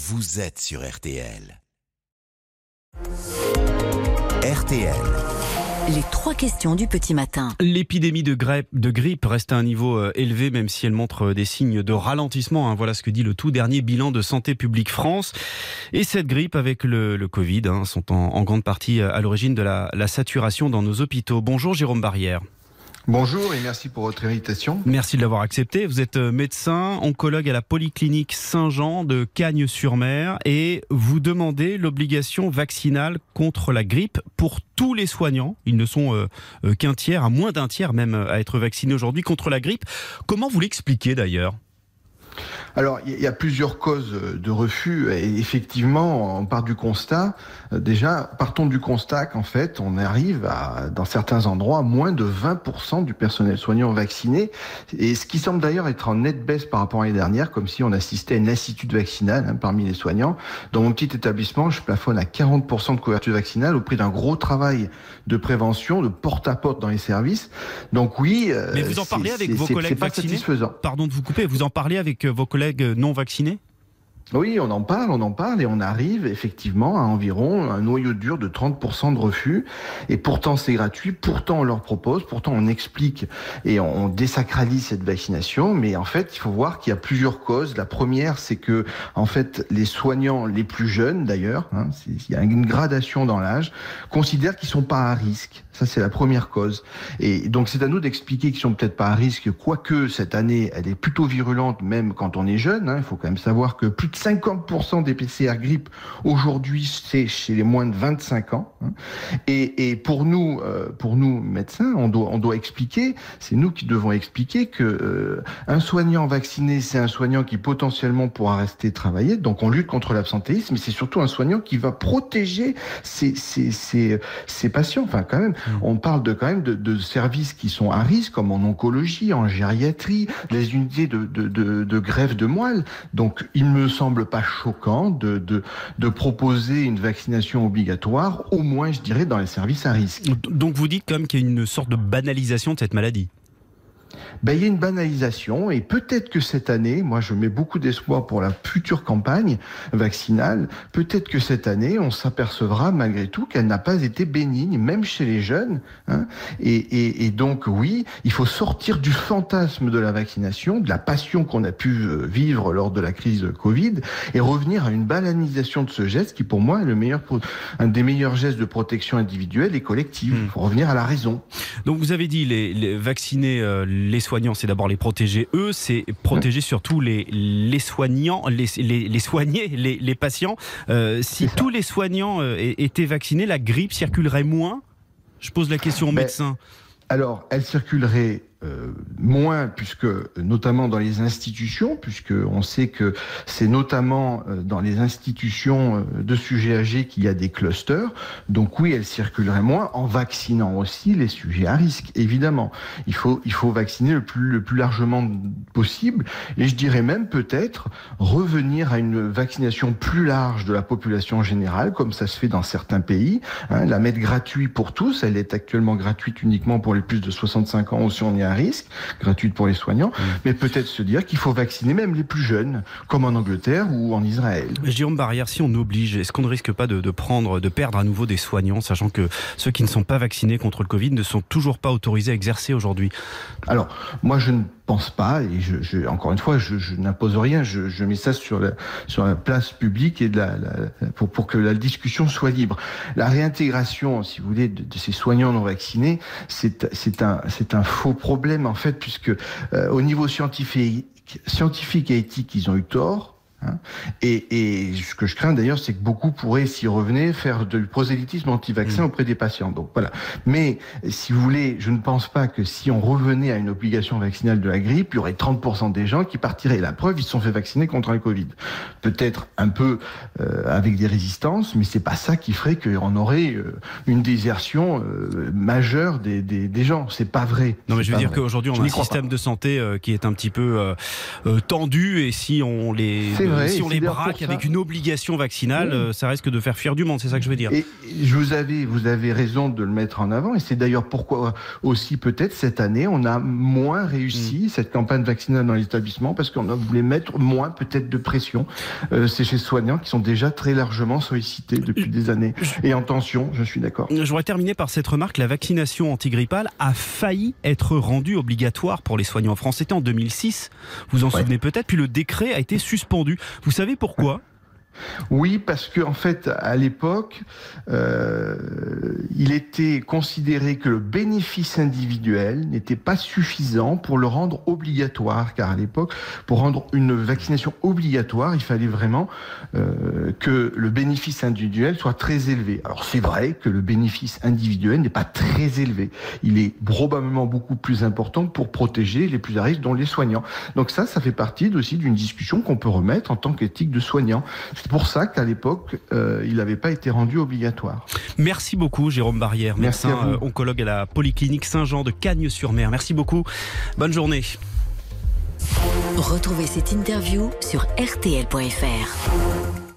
vous êtes sur RTL. RTL. Les trois questions du petit matin. L'épidémie de, grippe- de grippe reste à un niveau euh, élevé, même si elle montre euh, des signes de ralentissement. hein. Voilà ce que dit le tout dernier bilan de Santé publique France. Et cette grippe, avec le, le Covid, hein, sont en, en grande partie euh, à l'origine de la, la saturation dans nos hôpitaux. Bonjour Jérôme Barrière. Bonjour et merci pour votre invitation. Merci de l'avoir accepté. Vous êtes euh, médecin, oncologue à la polyclinique Saint-Jean de Cagnes-sur-Mer et vous demandez l'obligation vaccinale contre la grippe pour tous les soignants. Ils ne sont euh, euh, qu'un tiers, à moins d'un tiers même, à être vaccinés aujourd'hui contre la grippe. Comment vous l'expliquez d'ailleurs? Alors, il y a plusieurs causes de refus et effectivement, on part du constat. euh, Déjà, partons du constat qu'en fait, on arrive à, dans certains endroits, à moins de 20% du personnel soignant vacciné. Et ce qui semble d'ailleurs être en nette baisse par rapport à l'année dernière, comme si on assistait à une lassitude vaccinale hein, parmi les soignants. Dans mon petit établissement, je plafonne à 40% de couverture vaccinale au prix d'un gros travail de prévention, de porte-à-porte dans les services. Donc oui, euh, Mais vous en parlez avec vos collègues pas vaccinés? satisfaisant. Pardon de vous couper, vous en parlez avec vos collègues non vaccinés? Oui, on en parle, on en parle et on arrive effectivement à environ un noyau dur de 30% de refus. Et pourtant c'est gratuit, pourtant on leur propose, pourtant on explique et on, désacralise cette vaccination. Mais en fait, il faut voir qu'il y a plusieurs causes. La première, c'est que en fait les soignants les plus jeunes d'ailleurs, hein, il y a une gradation dans l'âge, considèrent qu'ils sont pas à risque. Ça c'est la première cause. Et donc c'est à nous d'expliquer qu'ils sont peut-être pas à risque, quoique cette année elle est plutôt virulente même quand on est jeune. hein. Il faut quand même savoir que plus de 50% des PCR grippe aujourd'hui c'est chez les moins de 25 ans. hein. Et, et pour nous, euh, pour nous médecins, on doit, on doit expliquer, c'est nous qui devons expliquer que euh, un soignant vacciné c'est un soignant qui potentiellement pourra rester travailler. Donc on lutte contre l'absentéisme, mais c'est surtout un soignant qui va protéger ses, ses, ses, ses patients. Enfin quand même, on parle de quand même de, de services qui sont à risque, comme en oncologie, en gériatrie, les unités de, de, de, de greffe de moelle. Donc, il me semble pas choquant de, de, de proposer une vaccination obligatoire, au moins, je dirais, dans les services à risque. Donc vous dites quand même qu'il y a une sorte de banalisation de cette maladie Ben, il y a une banalisation et peut-être que cette année, moi je mets beaucoup d'espoir pour la future campagne vaccinale, peut-être que cette année on s'apercevra malgré tout qu'elle n'a pas été bénigne, même chez les jeunes. hein. Et, et- et donc oui, il faut sortir du fantasme de la vaccination, de la passion qu'on a pu euh, vivre lors de la crise Covid, et revenir à une banalisation de ce geste qui pour moi est le meilleur, un des meilleurs gestes de protection individuelle et collective. Il faut revenir à la raison. Donc vous avez dit les, les vacciner euh, les soignants, c'est d'abord les protéger eux, c'est protéger surtout les, les soignants, les, les, les soignés, les, les patients. Euh, si tous les soignants euh, étaient vaccinés, la grippe circulerait moins? Je pose la question aux Ben, médecins. Alors, elle circulerait euh, moins, puisque notamment dans les institutions, puisque on sait que c'est notamment euh, dans les institutions euh, de sujets âgés qu'il y a des clusters. Donc oui, elle circulerait moins en vaccinant aussi les sujets à risque. Évidemment, il faut il faut vacciner le plus le plus largement possible. Et je dirais même peut-être revenir à une vaccination plus large de la population générale, comme ça se fait dans certains pays. hein, la mettre gratuite pour tous. Elle est actuellement gratuite uniquement pour les plus de 65 ans ou si on est à risque, gratuite pour les soignants. Mais peut-être se dire qu'il faut vacciner même les plus jeunes, comme en Angleterre ou en Israël. Jérôme Barrière, si on oblige, est-ce qu'on ne risque pas de, de prendre, de perdre à nouveau des soignants, sachant que ceux qui ne sont pas vaccinés contre le Covid ne sont toujours pas autorisés à exercer aujourd'hui? Alors, moi, je ne pense pas, et je, je- encore une fois, je, je n'impose rien, je, je mets ça sur la, sur la place publique et de la, pour, pour que la discussion soit libre. La réintégration, si vous voulez, de, de ces soignants non vaccinés, c'est un, un faux problème, en fait, puisque euh, au niveau scientifique, scientifique et éthique, ils ont eu tort. Hein. Et, et ce que je crains d'ailleurs, c'est que beaucoup pourraient, s'y revenir, faire du prosélytisme anti-vaccin auprès des patients. Donc voilà. Mais si vous voulez, je ne pense pas que si on revenait à une obligation vaccinale de la grippe, il y aurait 30% des gens qui partiraient. La preuve, ils se sont fait vacciner contre le Covid. Peut-être un peu euh, avec des résistances, mais c'est pas ça qui ferait qu'on aurait euh, une désertion euh, majeure des, des, des gens. C'est pas vrai. Non, mais je veux dire qu'aujourd'hui, on Je a un système pas. de santé qui est un petit peu tendu et si on les vrai, si on les braque avec une obligation vaccinale, Oui. euh, ça risque de faire fuir du monde, c'est ça que je veux dire. Et je vous avez, vous avez raison de le mettre en avant, et c'est d'ailleurs pourquoi aussi peut-être cette année on a moins réussi Mm. cette campagne vaccinale dans les établissements parce qu'on a voulu mettre moins peut-être de pression. Euh, c'est chez soignants qui sont déjà très largement sollicités depuis des années et en tension. Je suis d'accord. Je voudrais terminer par cette remarque. La vaccination antigrippale a failli être rendue obligatoire pour les soignants en France. C'était en 2006. Vous en Ouais. souvenez peut-être. Puis le décret a été suspendu. Vous savez pourquoi? Oui, parce que en fait, à l'époque, euh, il était considéré que le bénéfice individuel n'était pas suffisant pour le rendre obligatoire, car à l'époque, pour rendre une vaccination obligatoire, il fallait vraiment euh, que le bénéfice individuel soit très élevé. Alors c'est vrai que le bénéfice individuel n'est pas très élevé. Il est probablement beaucoup plus important pour protéger les plus à risque, dont les soignants. Donc ça, ça fait partie aussi d'une discussion qu'on peut remettre en tant qu'éthique de soignant. C'est pour ça qu'à l'époque, euh, il n'avait pas été rendu obligatoire. Merci beaucoup, Jérôme Barrière, Merci médecin à vous. euh, oncologue à la Polyclinique Saint-Jean de Cagnes-sur-Mer. Merci beaucoup. Bonne journée. Retrouvez cette interview sur rtl.fr.